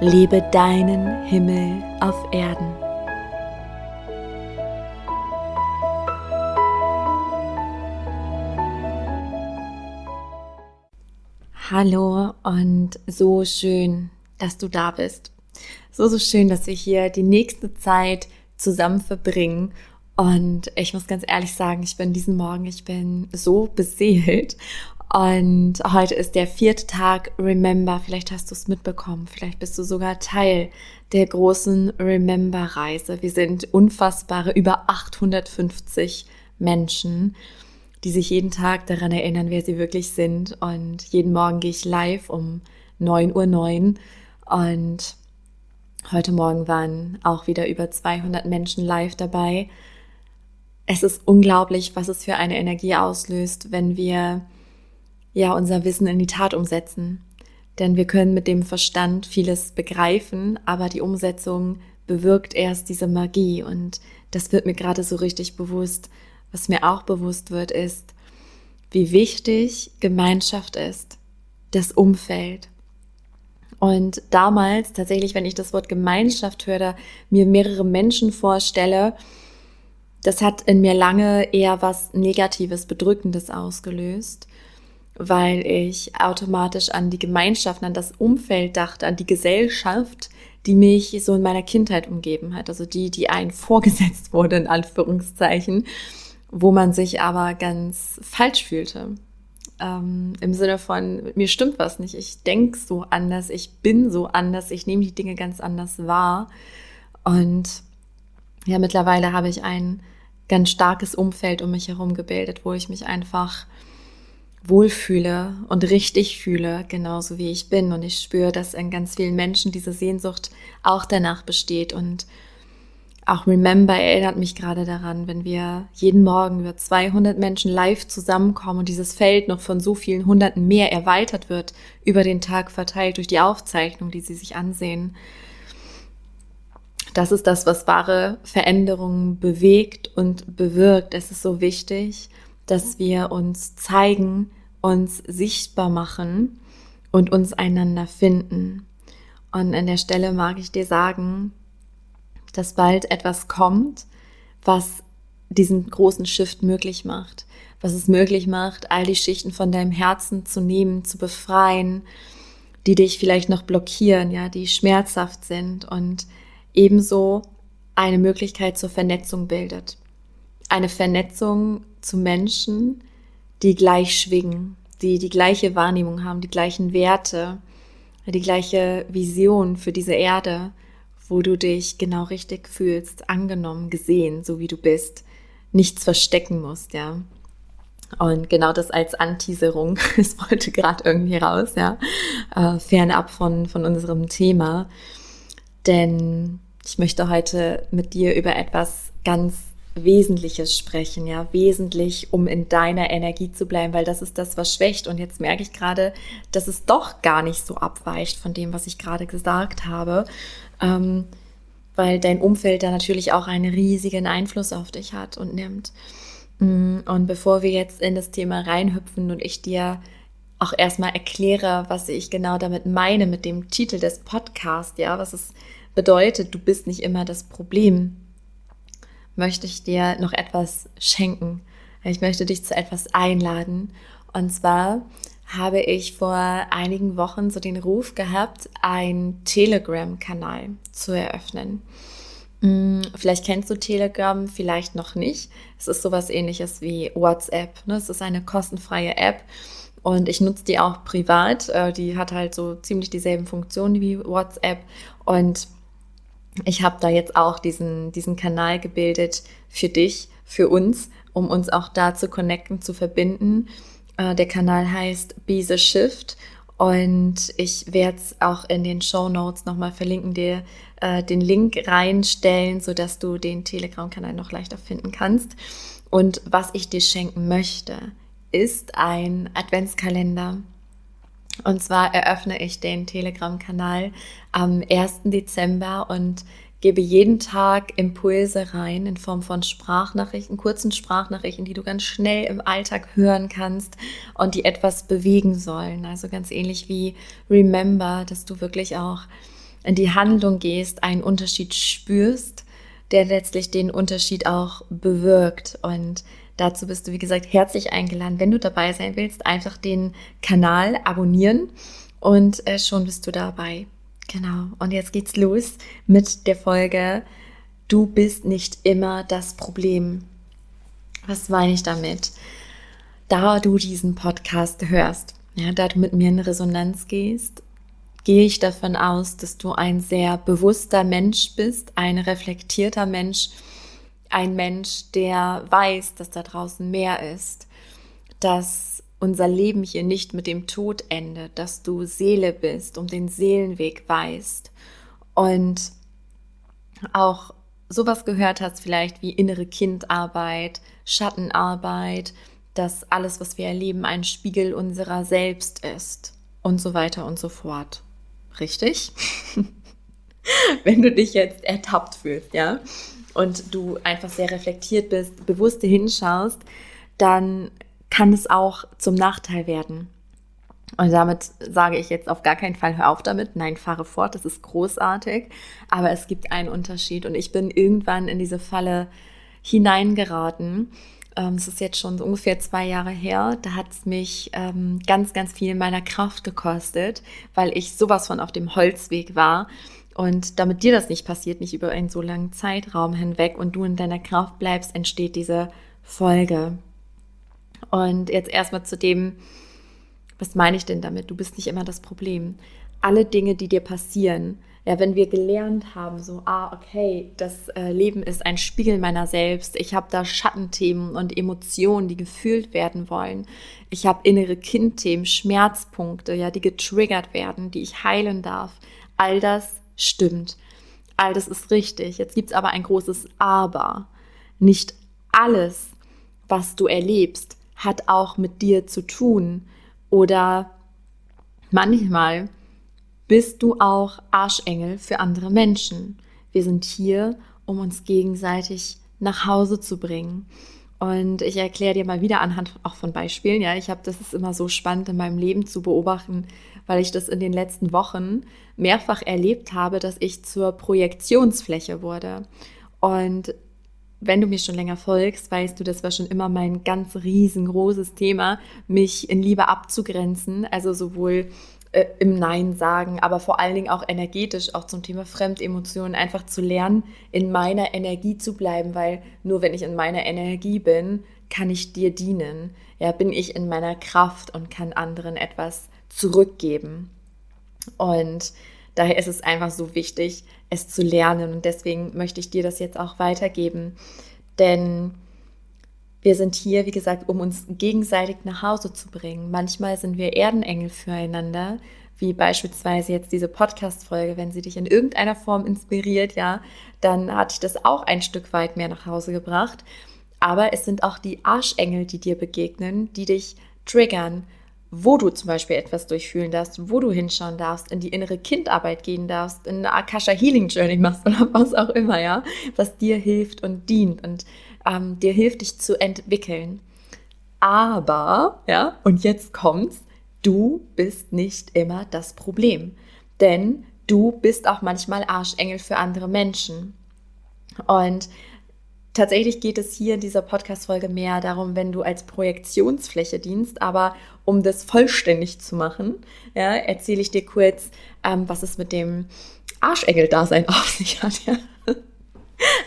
Lebe deinen Himmel auf Erden. Hallo und so schön, dass du da bist. So, so schön, dass wir hier die nächste Zeit zusammen verbringen. Und ich muss ganz ehrlich sagen, ich bin diesen Morgen, ich bin so beseelt und heute ist der vierte Tag Remember. Vielleicht hast du es mitbekommen. Vielleicht bist du sogar Teil der großen Remember-Reise. Wir sind unfassbare über 850 Menschen, die sich jeden Tag daran erinnern, wer sie wirklich sind. Und jeden Morgen gehe ich live um 9.09 Uhr. Und heute Morgen waren auch wieder über 200 Menschen live dabei. Es ist unglaublich, was es für eine Energie auslöst, wenn wir ja unser Wissen in die Tat umsetzen. Denn wir können mit dem Verstand vieles begreifen, aber die Umsetzung bewirkt erst diese Magie. Und das wird mir gerade so richtig bewusst. Was mir auch bewusst wird, ist, wie wichtig Gemeinschaft ist, das Umfeld. Und damals tatsächlich, wenn ich das Wort Gemeinschaft höre, mir mehrere Menschen vorstelle, das hat in mir lange eher was Negatives, Bedrückendes ausgelöst weil ich automatisch an die Gemeinschaft, an das Umfeld dachte, an die Gesellschaft, die mich so in meiner Kindheit umgeben hat. Also die, die einen vorgesetzt wurde, in Anführungszeichen, wo man sich aber ganz falsch fühlte. Ähm, Im Sinne von, mir stimmt was nicht, ich denke so anders, ich bin so anders, ich nehme die Dinge ganz anders wahr. Und ja, mittlerweile habe ich ein ganz starkes Umfeld um mich herum gebildet, wo ich mich einfach wohlfühle und richtig fühle, genauso wie ich bin. Und ich spüre, dass in ganz vielen Menschen diese Sehnsucht auch danach besteht. Und auch Remember erinnert mich gerade daran, wenn wir jeden Morgen über 200 Menschen live zusammenkommen und dieses Feld noch von so vielen Hunderten mehr erweitert wird, über den Tag verteilt durch die Aufzeichnung, die sie sich ansehen. Das ist das, was wahre Veränderungen bewegt und bewirkt. Es ist so wichtig, dass wir uns zeigen, uns sichtbar machen und uns einander finden. Und an der Stelle mag ich dir sagen, dass bald etwas kommt, was diesen großen Shift möglich macht, was es möglich macht, all die Schichten von deinem Herzen zu nehmen, zu befreien, die dich vielleicht noch blockieren, ja, die schmerzhaft sind und ebenso eine Möglichkeit zur Vernetzung bildet. Eine Vernetzung zu Menschen, die gleich schwingen, die die gleiche Wahrnehmung haben, die gleichen Werte, die gleiche Vision für diese Erde, wo du dich genau richtig fühlst, angenommen, gesehen, so wie du bist, nichts verstecken musst, ja. Und genau das als Anteaserung, es wollte gerade irgendwie raus, ja, äh, fernab von, von unserem Thema. Denn ich möchte heute mit dir über etwas ganz Wesentliches sprechen, ja, wesentlich, um in deiner Energie zu bleiben, weil das ist das, was schwächt. Und jetzt merke ich gerade, dass es doch gar nicht so abweicht von dem, was ich gerade gesagt habe, ähm, weil dein Umfeld da natürlich auch einen riesigen Einfluss auf dich hat und nimmt. Mm, und bevor wir jetzt in das Thema reinhüpfen und ich dir auch erstmal erkläre, was ich genau damit meine mit dem Titel des Podcasts, ja, was es bedeutet, du bist nicht immer das Problem möchte ich dir noch etwas schenken. Ich möchte dich zu etwas einladen. Und zwar habe ich vor einigen Wochen so den Ruf gehabt, einen Telegram-Kanal zu eröffnen. Hm, vielleicht kennst du Telegram, vielleicht noch nicht. Es ist sowas ähnliches wie WhatsApp. Ne? Es ist eine kostenfreie App und ich nutze die auch privat. Äh, die hat halt so ziemlich dieselben Funktionen wie WhatsApp und ich habe da jetzt auch diesen, diesen Kanal gebildet für dich, für uns, um uns auch da zu connecten, zu verbinden. Äh, der Kanal heißt Be the Shift Und ich werde es auch in den Show Notes nochmal verlinken, dir äh, den Link reinstellen, sodass du den Telegram-Kanal noch leichter finden kannst. Und was ich dir schenken möchte, ist ein Adventskalender. Und zwar eröffne ich den Telegram-Kanal am 1. Dezember und gebe jeden Tag Impulse rein in Form von Sprachnachrichten, kurzen Sprachnachrichten, die du ganz schnell im Alltag hören kannst und die etwas bewegen sollen. Also ganz ähnlich wie Remember, dass du wirklich auch in die Handlung gehst, einen Unterschied spürst, der letztlich den Unterschied auch bewirkt. Und dazu bist du, wie gesagt, herzlich eingeladen. Wenn du dabei sein willst, einfach den Kanal abonnieren und äh, schon bist du dabei. Genau. Und jetzt geht's los mit der Folge. Du bist nicht immer das Problem. Was meine ich damit? Da du diesen Podcast hörst, ja, da du mit mir in Resonanz gehst, gehe ich davon aus, dass du ein sehr bewusster Mensch bist, ein reflektierter Mensch, ein Mensch, der weiß, dass da draußen mehr ist, dass unser Leben hier nicht mit dem Tod endet, dass du Seele bist, um den Seelenweg weißt und auch sowas gehört hast, vielleicht wie innere Kindarbeit, Schattenarbeit, dass alles, was wir erleben, ein Spiegel unserer selbst ist und so weiter und so fort. Richtig? Wenn du dich jetzt ertappt fühlst, ja, und du einfach sehr reflektiert bist, bewusst hinschaust, dann kann es auch zum Nachteil werden. Und damit sage ich jetzt auf gar keinen Fall, hör auf damit. Nein, fahre fort, das ist großartig. Aber es gibt einen Unterschied. Und ich bin irgendwann in diese Falle hineingeraten. Ähm, es ist jetzt schon ungefähr zwei Jahre her. Da hat es mich ähm, ganz, ganz viel meiner Kraft gekostet, weil ich sowas von auf dem Holzweg war. Und damit dir das nicht passiert, nicht über einen so langen Zeitraum hinweg und du in deiner Kraft bleibst, entsteht diese Folge. Und jetzt erstmal zu dem, was meine ich denn damit? Du bist nicht immer das Problem. Alle Dinge, die dir passieren, ja, wenn wir gelernt haben, so, ah, okay, das äh, Leben ist ein Spiegel meiner selbst. Ich habe da Schattenthemen und Emotionen, die gefühlt werden wollen. Ich habe innere Kindthemen, Schmerzpunkte, ja, die getriggert werden, die ich heilen darf. All das stimmt. All das ist richtig. Jetzt gibt es aber ein großes Aber. Nicht alles, was du erlebst, hat auch mit dir zu tun. Oder manchmal bist du auch Arschengel für andere Menschen. Wir sind hier, um uns gegenseitig nach Hause zu bringen. Und ich erkläre dir mal wieder anhand auch von Beispielen. Ja, ich habe, das ist immer so spannend in meinem Leben zu beobachten, weil ich das in den letzten Wochen mehrfach erlebt habe, dass ich zur Projektionsfläche wurde. Und wenn du mir schon länger folgst, weißt du, das war schon immer mein ganz riesengroßes Thema, mich in Liebe abzugrenzen, also sowohl äh, im Nein sagen, aber vor allen Dingen auch energetisch, auch zum Thema Fremdemotionen, einfach zu lernen, in meiner Energie zu bleiben, weil nur wenn ich in meiner Energie bin, kann ich dir dienen. Ja, bin ich in meiner Kraft und kann anderen etwas zurückgeben. Und daher ist es einfach so wichtig, es zu lernen. Und deswegen möchte ich dir das jetzt auch weitergeben. Denn wir sind hier, wie gesagt, um uns gegenseitig nach Hause zu bringen. Manchmal sind wir Erdenengel füreinander, wie beispielsweise jetzt diese Podcast-Folge, wenn sie dich in irgendeiner Form inspiriert, ja, dann hat dich das auch ein Stück weit mehr nach Hause gebracht. Aber es sind auch die Arschengel, die dir begegnen, die dich triggern, wo du zum Beispiel etwas durchfühlen darfst, wo du hinschauen darfst, in die innere Kindarbeit gehen darfst, in eine Akasha Healing Journey machst oder was auch immer, ja, was dir hilft und dient und ähm, dir hilft, dich zu entwickeln. Aber, ja, und jetzt kommt's, du bist nicht immer das Problem. Denn du bist auch manchmal Arschengel für andere Menschen. Und Tatsächlich geht es hier in dieser Podcast-Folge mehr darum, wenn du als Projektionsfläche dienst, aber um das vollständig zu machen, ja, erzähle ich dir kurz, ähm, was es mit dem Arschengel-Dasein auf sich hat. Ja?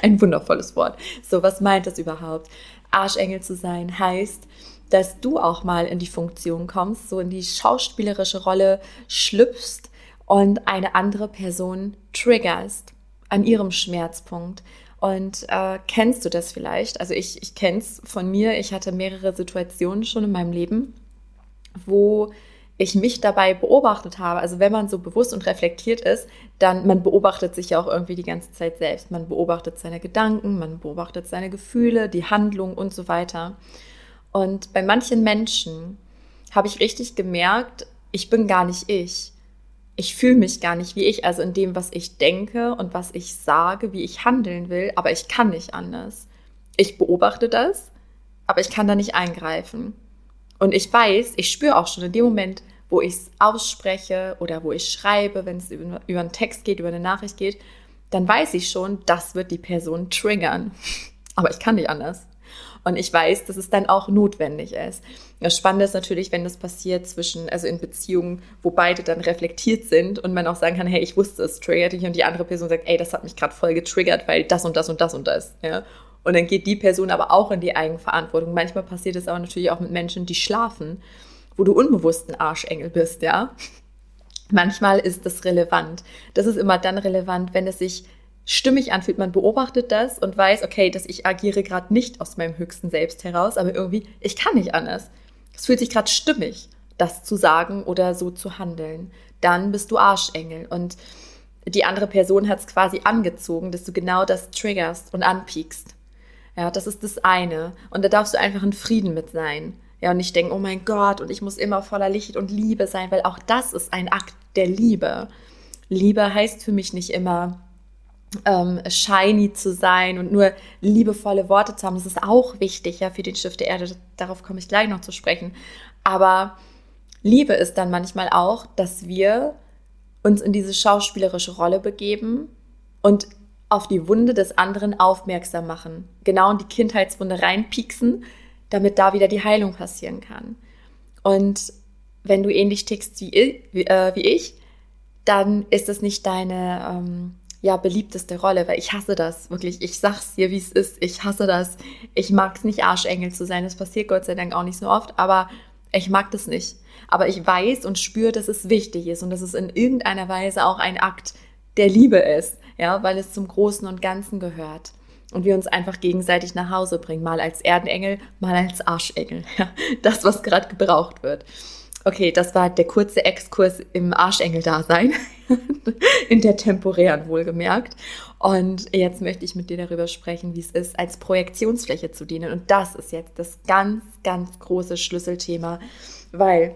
Ein wundervolles Wort. So, was meint das überhaupt? Arschengel zu sein heißt, dass du auch mal in die Funktion kommst, so in die schauspielerische Rolle schlüpfst und eine andere Person triggerst an ihrem Schmerzpunkt und äh, kennst du das vielleicht? Also ich, ich kenne es von mir. Ich hatte mehrere Situationen schon in meinem Leben, wo ich mich dabei beobachtet habe, also wenn man so bewusst und reflektiert ist, dann man beobachtet sich ja auch irgendwie die ganze Zeit selbst. Man beobachtet seine Gedanken, man beobachtet seine Gefühle, die Handlung und so weiter. Und bei manchen Menschen habe ich richtig gemerkt, ich bin gar nicht ich. Ich fühle mich gar nicht wie ich, also in dem, was ich denke und was ich sage, wie ich handeln will, aber ich kann nicht anders. Ich beobachte das, aber ich kann da nicht eingreifen. Und ich weiß, ich spüre auch schon in dem Moment, wo ich es ausspreche oder wo ich schreibe, wenn es über, über einen Text geht, über eine Nachricht geht, dann weiß ich schon, das wird die Person triggern. Aber ich kann nicht anders. Und ich weiß, dass es dann auch notwendig ist. Das Spannende ist natürlich, wenn das passiert zwischen, also in Beziehungen, wo beide dann reflektiert sind und man auch sagen kann, hey, ich wusste, es triggert dich und die andere Person sagt, ey, das hat mich gerade voll getriggert, weil das und das und das und das. Ja? Und dann geht die Person aber auch in die Eigenverantwortung. Manchmal passiert es aber natürlich auch mit Menschen, die schlafen, wo du unbewusst ein Arschengel bist, ja. Manchmal ist das relevant. Das ist immer dann relevant, wenn es sich stimmig anfühlt. Man beobachtet das und weiß, okay, dass ich agiere gerade nicht aus meinem höchsten Selbst heraus, aber irgendwie, ich kann nicht anders. Es fühlt sich gerade stimmig, das zu sagen oder so zu handeln. Dann bist du Arschengel. Und die andere Person hat es quasi angezogen, dass du genau das triggerst und anpiekst. Ja, das ist das eine. Und da darfst du einfach in Frieden mit sein. Ja, und nicht denken, oh mein Gott, und ich muss immer voller Licht und Liebe sein, weil auch das ist ein Akt der Liebe. Liebe heißt für mich nicht immer, ähm, shiny zu sein und nur liebevolle Worte zu haben. Das ist auch wichtig, ja, für den Schiff der Erde. Darauf komme ich gleich noch zu sprechen. Aber Liebe ist dann manchmal auch, dass wir uns in diese schauspielerische Rolle begeben und auf die Wunde des anderen aufmerksam machen. Genau in die Kindheitswunde reinpieksen, damit da wieder die Heilung passieren kann. Und wenn du ähnlich tickst wie, äh, ich, dann ist es nicht deine ähm, ja, beliebteste Rolle, weil ich hasse das, wirklich. Ich sag's dir, wie es ist. Ich hasse das. Ich mag es nicht, Arschengel zu sein. Das passiert Gott sei Dank auch nicht so oft, aber ich mag das nicht. Aber ich weiß und spüre, dass es wichtig ist und dass es in irgendeiner Weise auch ein Akt der Liebe ist ja, weil es zum Großen und Ganzen gehört. Und wir uns einfach gegenseitig nach Hause bringen, mal als Erdenengel, mal als Arschengel. Ja, das, was gerade gebraucht wird. Okay, das war der kurze Exkurs im Arschengel-Dasein, in der temporären wohlgemerkt. Und jetzt möchte ich mit dir darüber sprechen, wie es ist, als Projektionsfläche zu dienen. Und das ist jetzt das ganz, ganz große Schlüsselthema, weil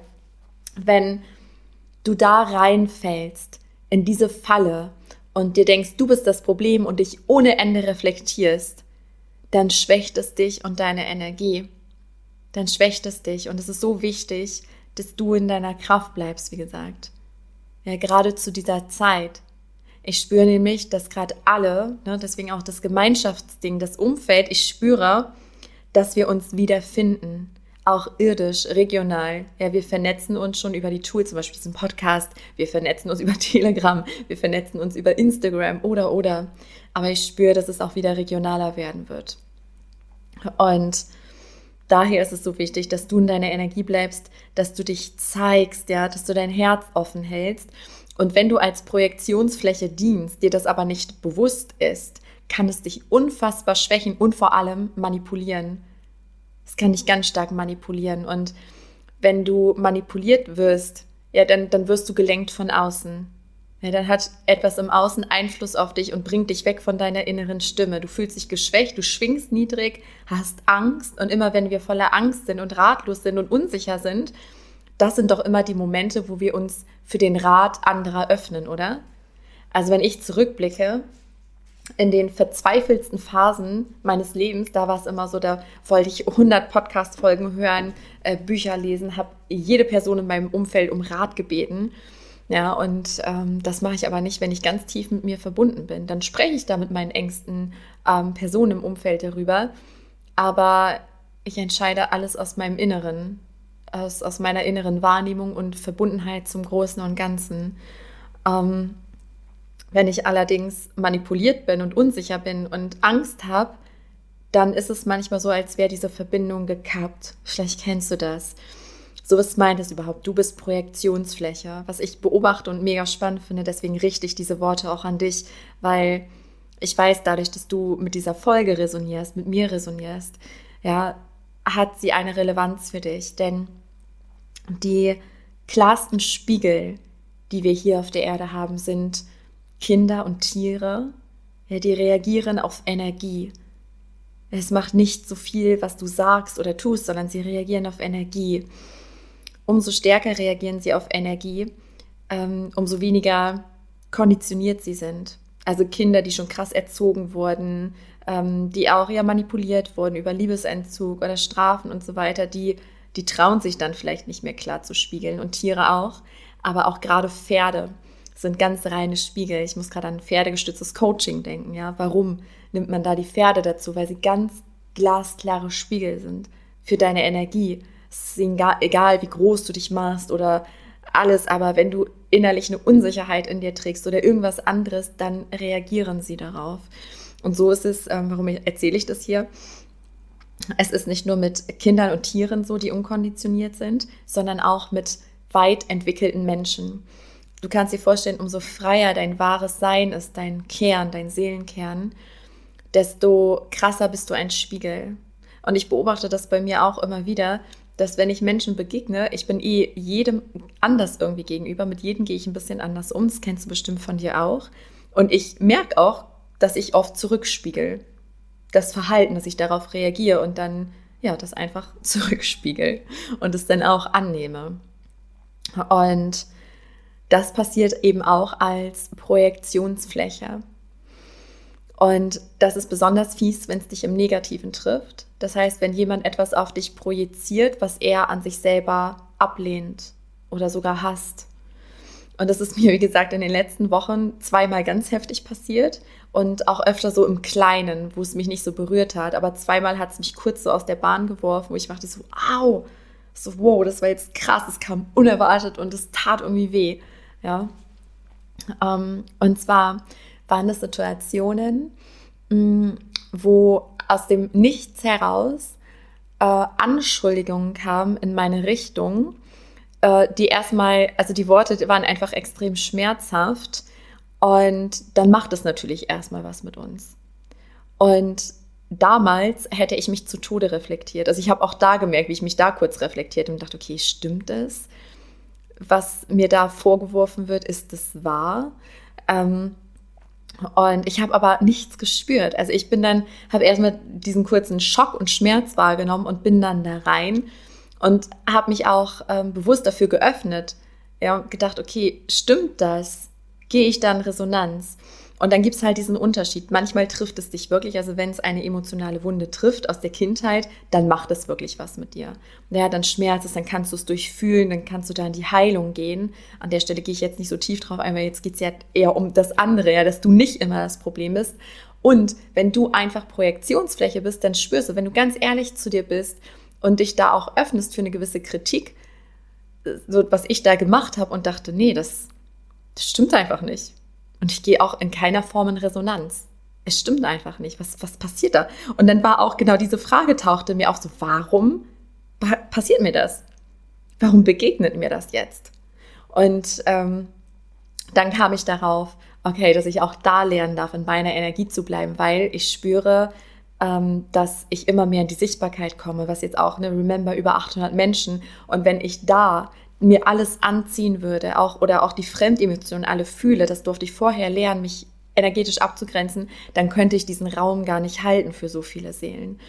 wenn du da reinfällst, in diese Falle, und dir denkst, du bist das Problem und dich ohne Ende reflektierst, dann schwächt es dich und deine Energie. Dann schwächt es dich. Und es ist so wichtig, dass du in deiner Kraft bleibst, wie gesagt. Ja, gerade zu dieser Zeit. Ich spüre nämlich, dass gerade alle, ne, deswegen auch das Gemeinschaftsding, das Umfeld, ich spüre, dass wir uns wiederfinden auch irdisch, regional. Ja, wir vernetzen uns schon über die Tools, zum Beispiel diesen Podcast. Wir vernetzen uns über Telegram. Wir vernetzen uns über Instagram oder, oder. Aber ich spüre, dass es auch wieder regionaler werden wird. Und daher ist es so wichtig, dass du in deiner Energie bleibst, dass du dich zeigst, ja, dass du dein Herz offen hältst. Und wenn du als Projektionsfläche dienst, dir das aber nicht bewusst ist, kann es dich unfassbar schwächen und vor allem manipulieren das kann dich ganz stark manipulieren. Und wenn du manipuliert wirst, ja, dann, dann wirst du gelenkt von außen. Ja, dann hat etwas im Außen Einfluss auf dich und bringt dich weg von deiner inneren Stimme. Du fühlst dich geschwächt, du schwingst niedrig, hast Angst. Und immer wenn wir voller Angst sind und ratlos sind und unsicher sind, das sind doch immer die Momente, wo wir uns für den Rat anderer öffnen, oder? Also wenn ich zurückblicke, in den verzweifelsten Phasen meines Lebens, da war es immer so, da wollte ich 100 Podcast-Folgen hören, äh, Bücher lesen, habe jede Person in meinem Umfeld um Rat gebeten. Ja, und ähm, das mache ich aber nicht, wenn ich ganz tief mit mir verbunden bin. Dann spreche ich da mit meinen engsten ähm, Personen im Umfeld darüber. Aber ich entscheide alles aus meinem Inneren, aus, aus meiner inneren Wahrnehmung und Verbundenheit zum Großen und Ganzen. Ähm, wenn ich allerdings manipuliert bin und unsicher bin und Angst habe, dann ist es manchmal so, als wäre diese Verbindung gekappt. Vielleicht kennst du das. So was meint es überhaupt. Du bist Projektionsfläche, was ich beobachte und mega spannend finde. Deswegen richte ich diese Worte auch an dich, weil ich weiß, dadurch, dass du mit dieser Folge resonierst, mit mir resonierst, ja, hat sie eine Relevanz für dich. Denn die klarsten Spiegel, die wir hier auf der Erde haben, sind Kinder und Tiere. Ja, die reagieren auf Energie. Es macht nicht so viel, was du sagst oder tust, sondern sie reagieren auf Energie. Umso stärker reagieren sie auf Energie, ähm, umso weniger konditioniert sie sind. Also Kinder, die schon krass erzogen wurden, ähm, die auch ja manipuliert wurden über Liebesentzug oder Strafen und so weiter, die, die trauen sich dann vielleicht nicht mehr klar zu spiegeln und Tiere auch, aber auch gerade Pferde sind ganz reine Spiegel. Ich muss gerade an pferdegestütztes Coaching denken, ja. Warum nimmt man da die Pferde dazu? Weil sie ganz glasklare Spiegel sind für deine Energie. Es ist egal, wie groß du dich machst oder alles, aber wenn du innerlich eine Unsicherheit in dir trägst oder irgendwas anderes, dann reagieren sie darauf. Und so ist es, ähm, warum erzähle ich das hier? Es ist nicht nur mit Kindern und Tieren so, die unkonditioniert sind, sondern auch mit weit entwickelten Menschen. Du kannst dir vorstellen, umso freier dein wahres Sein ist, dein Kern, dein Seelenkern, desto krasser bist du ein Spiegel. Und ich beobachte das bei mir auch immer wieder, dass wenn ich Menschen begegne, ich bin eh jedem anders irgendwie gegenüber, mit jedem gehe ich ein bisschen anders um, das kennst du bestimmt von dir auch. Und ich merke auch, dass ich oft zurückspiegel. Das Verhalten, dass ich darauf reagiere und dann, ja, das einfach zurückspiegel und es dann auch annehme. Und das passiert eben auch als Projektionsfläche. Und das ist besonders fies, wenn es dich im Negativen trifft. Das heißt, wenn jemand etwas auf dich projiziert, was er an sich selber ablehnt oder sogar hasst. Und das ist mir, wie gesagt, in den letzten Wochen zweimal ganz heftig passiert und auch öfter so im Kleinen, wo es mich nicht so berührt hat. Aber zweimal hat es mich kurz so aus der Bahn geworfen, wo ich dachte so, au, so wow, das war jetzt krass, es kam unerwartet und es tat irgendwie weh. Ja. Ähm, und zwar waren das Situationen, mm, wo aus dem Nichts heraus äh, Anschuldigungen kamen in meine Richtung, äh, die erstmal, also die Worte waren einfach extrem schmerzhaft und dann macht es natürlich erstmal was mit uns. Und damals hätte ich mich zu Tode reflektiert. Also ich habe auch da gemerkt, wie ich mich da kurz reflektiert und dachte, okay, stimmt es? Was mir da vorgeworfen wird, ist das wahr? Ähm, und ich habe aber nichts gespürt. Also ich bin dann, habe erstmal diesen kurzen Schock und Schmerz wahrgenommen und bin dann da rein und habe mich auch ähm, bewusst dafür geöffnet. Ja, und gedacht, okay, stimmt das? Gehe ich da in Resonanz? Und dann gibt es halt diesen Unterschied. Manchmal trifft es dich wirklich, also wenn es eine emotionale Wunde trifft aus der Kindheit, dann macht es wirklich was mit dir. Ja, dann schmerzt es, dann kannst du es durchfühlen, dann kannst du da in die Heilung gehen. An der Stelle gehe ich jetzt nicht so tief drauf ein, weil jetzt geht es ja eher um das andere, ja, dass du nicht immer das Problem bist. Und wenn du einfach Projektionsfläche bist, dann spürst du, wenn du ganz ehrlich zu dir bist und dich da auch öffnest für eine gewisse Kritik, so was ich da gemacht habe und dachte, nee, das, das stimmt einfach nicht und ich gehe auch in keiner Form in Resonanz. Es stimmt einfach nicht. Was, was passiert da? Und dann war auch genau diese Frage tauchte mir auch so, warum passiert mir das? Warum begegnet mir das jetzt? Und ähm, dann kam ich darauf, okay, dass ich auch da lernen darf, in meiner Energie zu bleiben, weil ich spüre, ähm, dass ich immer mehr in die Sichtbarkeit komme, was jetzt auch eine Remember über 800 Menschen. Und wenn ich da mir alles anziehen würde, auch oder auch die Fremdemotionen alle fühle, das durfte ich vorher lernen, mich energetisch abzugrenzen, dann könnte ich diesen Raum gar nicht halten für so viele Seelen.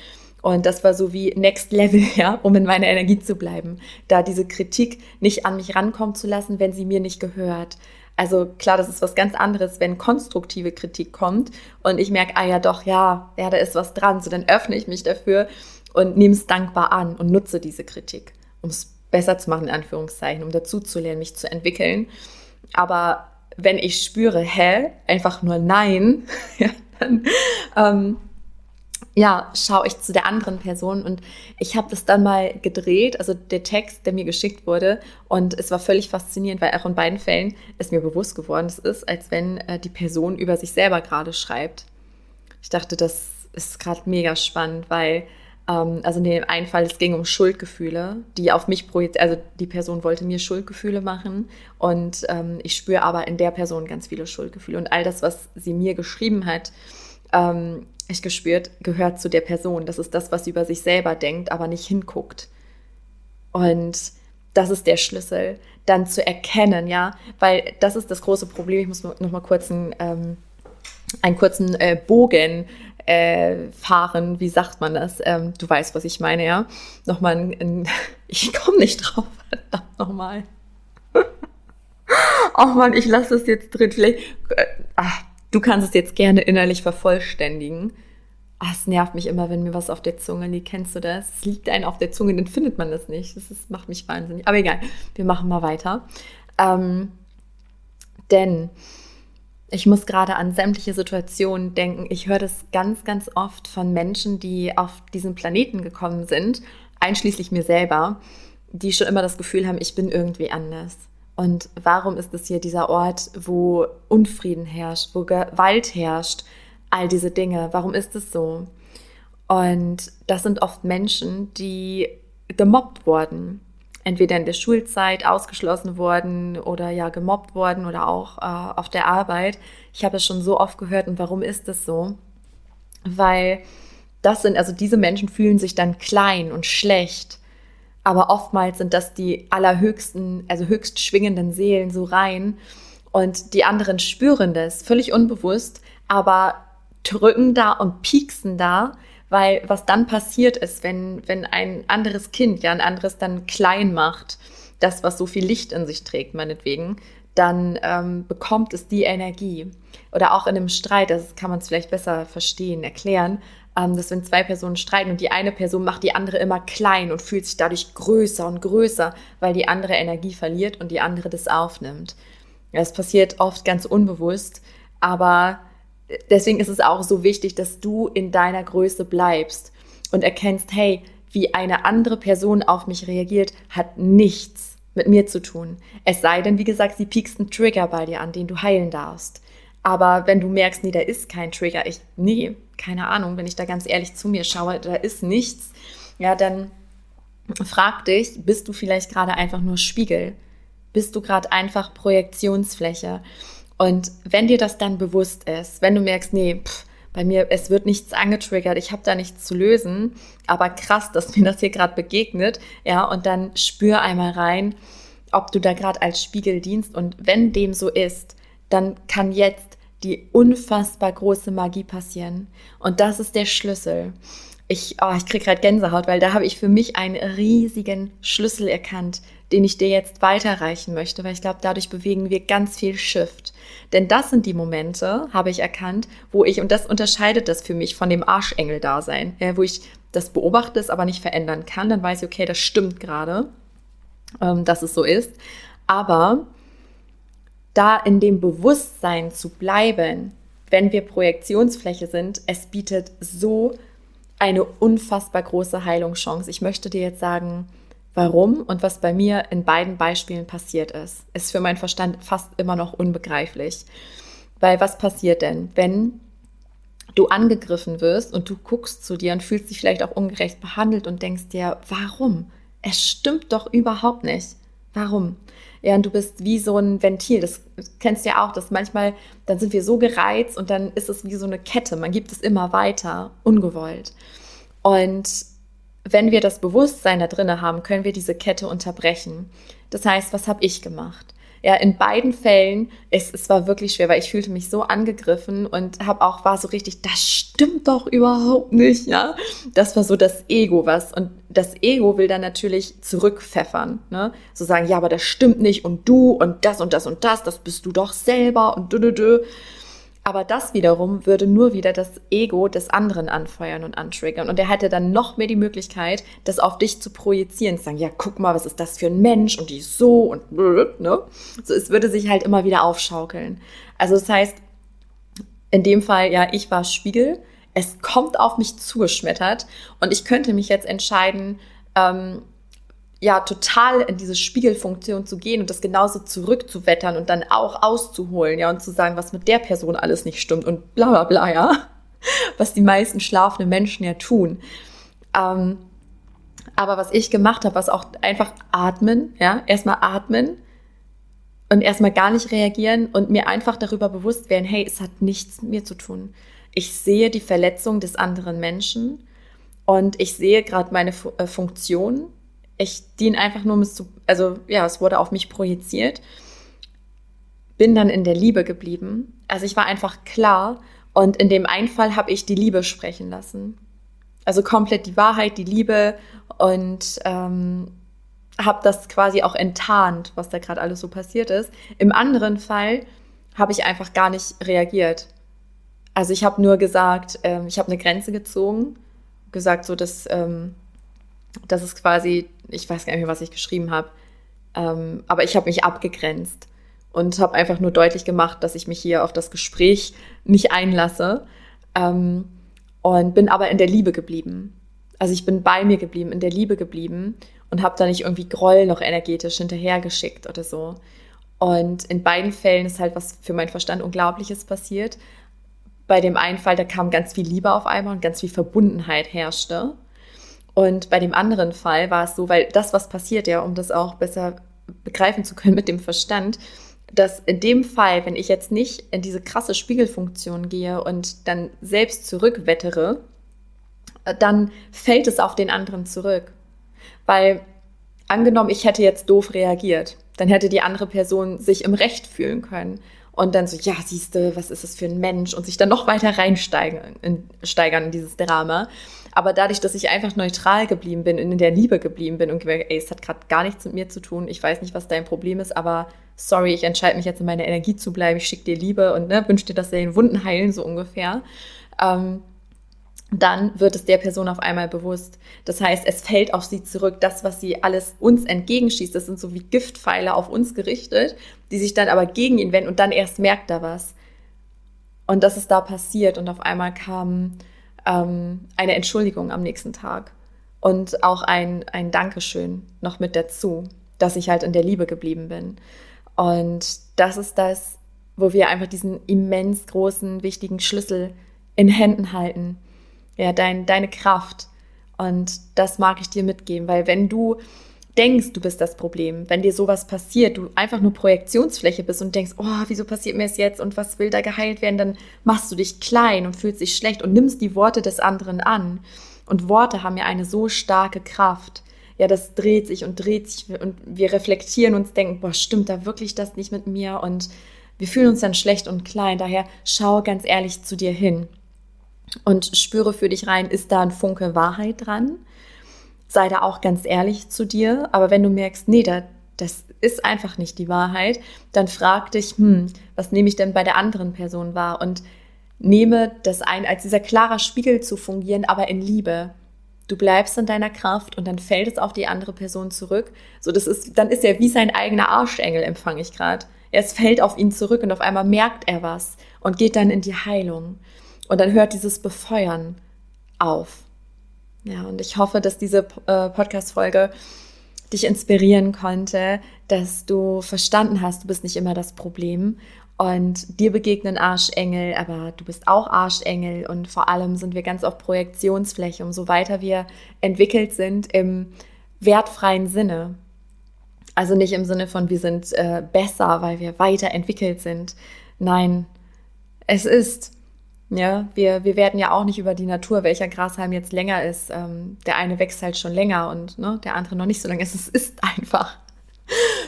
Und das war so wie Next Level, ja, um in meiner Energie zu bleiben, da diese Kritik nicht an mich rankommen zu lassen, wenn sie mir nicht gehört. Also klar, das ist was ganz anderes, wenn konstruktive Kritik kommt und ich merke, ah ja doch, ja, ja, da ist was dran, so dann öffne ich mich dafür und nehme es dankbar an und nutze diese Kritik, um es besser zu machen, in Anführungszeichen, um dazu zu lernen, mich zu entwickeln. Aber wenn ich spüre, hä, einfach nur nein, dann ähm, ja, schaue ich zu der anderen Person und ich habe das dann mal gedreht, also der Text, der mir geschickt wurde und es war völlig faszinierend, weil auch in beiden Fällen es mir bewusst geworden ist, als wenn äh, die Person über sich selber gerade schreibt. Ich dachte, das ist gerade mega spannend, weil also in dem einen Fall, es ging um Schuldgefühle, die auf mich projiziert, also die Person wollte mir Schuldgefühle machen und ähm, ich spüre aber in der Person ganz viele Schuldgefühle und all das, was sie mir geschrieben hat, ähm, ich gespürt, gehört zu der Person. Das ist das, was sie über sich selber denkt, aber nicht hinguckt. Und das ist der Schlüssel, dann zu erkennen, ja, weil das ist das große Problem. Ich muss noch mal kurz einen, ähm, einen kurzen äh, Bogen äh, fahren, wie sagt man das? Ähm, du weißt, was ich meine, ja. Nochmal ein, ein ich komme nicht drauf, verdammt nochmal. oh Mann, ich lasse es jetzt drin. Vielleicht, äh, ach, du kannst es jetzt gerne innerlich vervollständigen. Ach, es nervt mich immer, wenn mir was auf der Zunge liegt. Kennst du das? Es liegt einem auf der Zunge, dann findet man das nicht. Das ist, macht mich wahnsinnig. Aber egal, wir machen mal weiter. Ähm, denn ich muss gerade an sämtliche Situationen denken. Ich höre das ganz, ganz oft von Menschen, die auf diesen Planeten gekommen sind, einschließlich mir selber, die schon immer das Gefühl haben, ich bin irgendwie anders. Und warum ist es hier dieser Ort, wo Unfrieden herrscht, wo Gewalt herrscht, all diese Dinge? Warum ist es so? Und das sind oft Menschen, die gemobbt wurden, entweder in der Schulzeit ausgeschlossen worden oder ja gemobbt worden oder auch äh, auf der Arbeit. Ich habe es schon so oft gehört und warum ist das so? Weil das sind, also diese Menschen fühlen sich dann klein und schlecht, aber oftmals sind das die allerhöchsten, also höchst schwingenden Seelen so rein und die anderen spüren das völlig unbewusst, aber drücken da und pieksen da weil was dann passiert ist, wenn, wenn ein anderes Kind, ja, ein anderes dann klein macht, das, was so viel Licht in sich trägt, meinetwegen, dann ähm, bekommt es die Energie. Oder auch in einem Streit, das kann man es vielleicht besser verstehen, erklären, ähm, dass wenn zwei Personen streiten und die eine Person macht die andere immer klein und fühlt sich dadurch größer und größer, weil die andere Energie verliert und die andere das aufnimmt. Das passiert oft ganz unbewusst, aber deswegen ist es auch so wichtig, dass du in deiner Größe bleibst und erkennst, hey, wie eine andere Person auf mich reagiert, hat nichts mit mir zu tun. Es sei denn, wie gesagt, sie piekst einen Trigger bei dir an, den du heilen darfst. Aber wenn du merkst, nee, da ist kein Trigger, ich, nee, keine Ahnung, wenn ich da ganz ehrlich zu mir schaue, da ist nichts, ja, dann frag dich, bist du vielleicht gerade einfach nur Spiegel? Bist du gerade einfach Projektionsfläche? Und wenn dir das dann bewusst ist, wenn du merkst, nee, pff, bei mir, es wird nichts angetriggert, ich habe da nichts zu lösen, aber krass, dass mir das hier gerade begegnet, ja, und dann spür einmal rein, ob du da gerade als Spiegel dienst und wenn dem so ist, dann kann jetzt die unfassbar große Magie passieren und das ist der Schlüssel. Ich, oh, ich kriege gerade Gänsehaut, weil da habe ich für mich einen riesigen Schlüssel erkannt, den ich dir jetzt weiterreichen möchte, weil ich glaube, dadurch bewegen wir ganz viel Shift. Denn das sind die Momente, habe ich erkannt, wo ich, und das unterscheidet das für mich von dem Arschengel-Dasein, wo ich das beobachte, es aber nicht verändern kann, dann weiß ich, okay, das stimmt gerade, ähm, dass es so ist. Aber da in dem Bewusstsein zu bleiben, wenn wir Projektionsfläche sind, es bietet so eine unfassbar große Heilungschance. Ich möchte dir jetzt sagen, warum und was bei mir in beiden Beispielen passiert ist. Ist für meinen Verstand fast immer noch unbegreiflich. Weil was passiert denn, wenn du angegriffen wirst und du guckst zu dir und fühlst dich vielleicht auch ungerecht behandelt und denkst dir, warum? Es stimmt doch überhaupt nicht. Warum? Ja, und du bist wie so ein Ventil. Das kennst du ja auch, dass manchmal, dann sind wir so gereizt und dann ist es wie so eine Kette. Man gibt es immer weiter, ungewollt. Und wenn wir das Bewusstsein da drin haben, können wir diese Kette unterbrechen. Das heißt, was habe ich gemacht? Ja, in beiden Fällen, es, es war wirklich schwer, weil ich fühlte mich so angegriffen und habe auch, war so richtig, das stimmt doch überhaupt nicht, ja. Das war so das Ego, was, und das Ego will dann natürlich zurückpfeffern, ne. So sagen, ja, aber das stimmt nicht und du und das und das und das, das bist du doch selber und du, du, du. Aber das wiederum würde nur wieder das Ego des anderen anfeuern und antriggern. Und er hätte dann noch mehr die Möglichkeit, das auf dich zu projizieren, zu sagen, ja, guck mal, was ist das für ein Mensch und die ist so und ne? So, es würde sich halt immer wieder aufschaukeln. Also das heißt, in dem Fall, ja, ich war Spiegel, es kommt auf mich zugeschmettert und ich könnte mich jetzt entscheiden, ähm, ja total in diese Spiegelfunktion zu gehen und das genauso zurückzuwettern und dann auch auszuholen, ja, und zu sagen, was mit der Person alles nicht stimmt und bla bla bla, ja. Was die meisten schlafenden Menschen ja tun. Ähm, aber was ich gemacht habe, was auch einfach atmen, ja, erstmal atmen und erstmal gar nicht reagieren und mir einfach darüber bewusst werden, hey, es hat nichts mit mir zu tun. Ich sehe die Verletzung des anderen Menschen und ich sehe gerade meine Fu äh, Funktion ich diene einfach nur, also ja, es wurde auf mich projiziert. Bin dann in der Liebe geblieben. Also ich war einfach klar und in dem einen Fall habe ich die Liebe sprechen lassen. Also komplett die Wahrheit, die Liebe und ähm, habe das quasi auch enttarnt, was da gerade alles so passiert ist. Im anderen Fall habe ich einfach gar nicht reagiert. Also ich habe nur gesagt, ähm, ich habe eine Grenze gezogen, gesagt so, dass ähm, das ist quasi, ich weiß gar nicht mehr, was ich geschrieben habe, ähm, aber ich habe mich abgegrenzt und habe einfach nur deutlich gemacht, dass ich mich hier auf das Gespräch nicht einlasse ähm, und bin aber in der Liebe geblieben. Also ich bin bei mir geblieben, in der Liebe geblieben und habe da nicht irgendwie Groll noch energetisch hinterhergeschickt oder so. Und in beiden Fällen ist halt was für meinen Verstand Unglaubliches passiert. Bei dem einen Fall, da kam ganz viel Liebe auf einmal und ganz viel Verbundenheit herrschte. Und bei dem anderen Fall war es so, weil das, was passiert, ja, um das auch besser begreifen zu können mit dem Verstand, dass in dem Fall, wenn ich jetzt nicht in diese krasse Spiegelfunktion gehe und dann selbst zurückwettere, dann fällt es auf den anderen zurück. Weil angenommen, ich hätte jetzt doof reagiert, dann hätte die andere Person sich im Recht fühlen können und dann so, ja, siehste, was ist das für ein Mensch und sich dann noch weiter reinsteigern in, steigern in dieses Drama. Aber dadurch, dass ich einfach neutral geblieben bin und in der Liebe geblieben bin und gemerkt, ey, es hat gerade gar nichts mit mir zu tun, ich weiß nicht, was dein Problem ist, aber sorry, ich entscheide mich jetzt in meiner Energie zu bleiben, ich schicke dir Liebe und ne, wünsche dir, dass deine Wunden heilen, so ungefähr. Ähm, dann wird es der Person auf einmal bewusst. Das heißt, es fällt auf sie zurück. Das, was sie alles uns entgegenschießt, das sind so wie Giftpfeile auf uns gerichtet, die sich dann aber gegen ihn wenden und dann erst merkt er was. Und das ist da passiert und auf einmal kam ähm, eine Entschuldigung am nächsten Tag und auch ein, ein Dankeschön noch mit dazu, dass ich halt in der Liebe geblieben bin. Und das ist das, wo wir einfach diesen immens großen, wichtigen Schlüssel in Händen halten ja, dein, deine Kraft. Und das mag ich dir mitgeben, weil wenn du denkst, du bist das Problem, wenn dir sowas passiert, du einfach nur Projektionsfläche bist und denkst, oh, wieso passiert mir es jetzt und was will da geheilt werden, dann machst du dich klein und fühlst dich schlecht und nimmst die Worte des anderen an. Und Worte haben ja eine so starke Kraft. Ja, das dreht sich und dreht sich und wir reflektieren uns, denken, boah, stimmt da wirklich das nicht mit mir? Und wir fühlen uns dann schlecht und klein. Daher schau ganz ehrlich zu dir hin und spüre für dich rein, ist da ein Funke Wahrheit dran? Sei da auch ganz ehrlich zu dir. Aber wenn du merkst, nee, da, das ist einfach nicht die Wahrheit, dann frag dich, hm, was nehme ich denn bei der anderen Person wahr? Und nehme das ein, als dieser klarer Spiegel zu fungieren, aber in Liebe. Du bleibst in deiner Kraft und dann fällt es auf die andere Person zurück. So, das ist, dann ist er wie sein eigener Arschengel, empfange ich gerade. Es fällt auf ihn zurück und auf einmal merkt er was und geht dann in die Heilung. Und dann hört dieses Befeuern auf. Ja, und ich hoffe, dass diese äh, Podcast-Folge dich inspirieren konnte, dass du verstanden hast, du bist nicht immer das Problem und dir begegnen Arschengel, aber du bist auch Arschengel und vor allem sind wir ganz auf Projektionsfläche, umso weiter wir entwickelt sind im wertfreien Sinne. Also nicht im Sinne von, wir sind äh, besser, weil wir weiterentwickelt sind. Nein, es ist ja, wir, wir werden ja auch nicht über die Natur, welcher Grashalm jetzt länger ist. Ähm, der eine wächst halt schon länger und ne, der andere noch nicht so lange. Es ist einfach.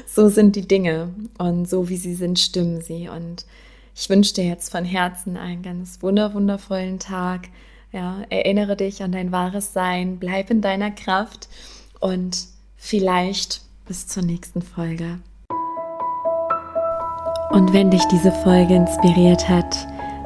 So sind die Dinge und so wie sie sind, stimmen sie. Und ich wünsche dir jetzt von Herzen einen ganz wunder, wundervollen Tag. Ja, erinnere dich an dein wahres Sein, bleib in deiner Kraft und vielleicht bis zur nächsten Folge. Und wenn dich diese Folge inspiriert hat,